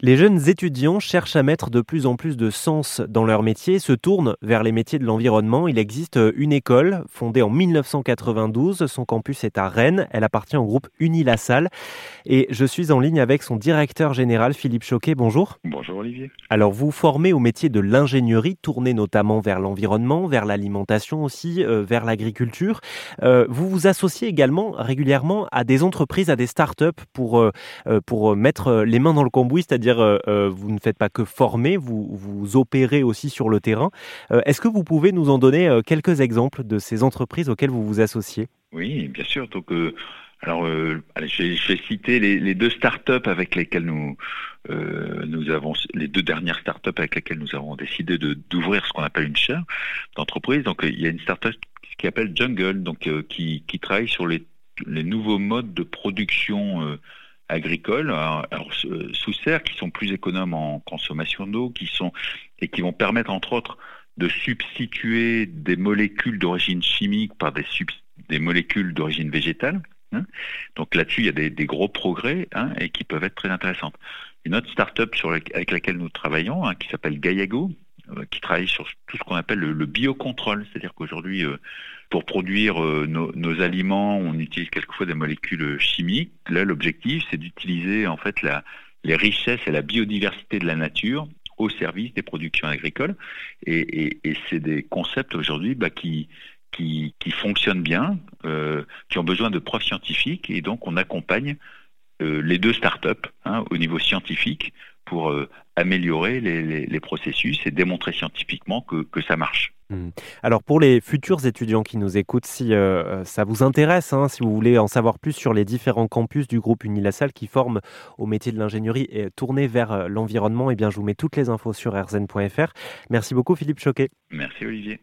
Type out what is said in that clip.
Les jeunes étudiants cherchent à mettre de plus en plus de sens dans leur métier, se tournent vers les métiers de l'environnement. Il existe une école fondée en 1992. Son campus est à Rennes. Elle appartient au groupe Unilassal. Et je suis en ligne avec son directeur général, Philippe Choquet. Bonjour. Bonjour Olivier. Alors vous formez au métier de l'ingénierie, tourné notamment vers l'environnement, vers l'alimentation aussi, euh, vers l'agriculture. Euh, vous vous associez également régulièrement à des entreprises, à des start-up pour, euh, pour mettre les mains dans le cambouis, c'est-à-dire euh, euh, vous ne faites pas que former, vous, opérez aussi sur le terrain. Euh, est-ce que vous pouvez nous en donner quelques exemples de ces entreprises auxquelles vous vous associez? Oui, bien sûr. Donc, alors, je, vais, citer les, deux startups avec lesquelles nous avons les deux dernières startups avec lesquelles nous avons décidé d'ouvrir ce qu'on appelle une chaire d'entreprise. Donc, il y a une startup qui s'appelle Jungle, donc qui, travaille sur les nouveaux modes de production agricoles, alors, sous serre, qui sont plus économes en consommation d'eau, qui sont et qui vont permettre entre autres de substituer des molécules d'origine chimique par des, des molécules d'origine végétale. Hein. Donc là-dessus, il y a des, gros progrès hein, et qui peuvent être très intéressantes. Une autre start-up avec laquelle nous travaillons, hein, qui s'appelle euh, qui travaille sur tout ce qu'on appelle le, biocontrôle. C'est-à-dire qu'aujourd'hui, euh, pour produire euh, nos, aliments, on utilise quelquefois des molécules chimiques. Là, l'objectif, c'est d'utiliser en fait les richesses et la biodiversité de la nature au service des productions agricoles. Et, c'est des concepts aujourd'hui bah, qui, qui, fonctionnent bien, qui ont besoin de preuves scientifiques, et donc on accompagne les deux startups hein, au niveau scientifique pour euh, améliorer les, processus et démontrer scientifiquement que, ça marche. Hmm. Alors pour les futurs étudiants qui nous écoutent, si euh, euh, ça vous intéresse, hein, si vous voulez en savoir plus sur les différents campus du groupe Unilassal qui forment au métier de l'ingénierie et tournés vers l'environnement, eh bien je vous mets toutes les infos sur rzn.fr. Merci beaucoup Philippe Choquet. Merci Olivier.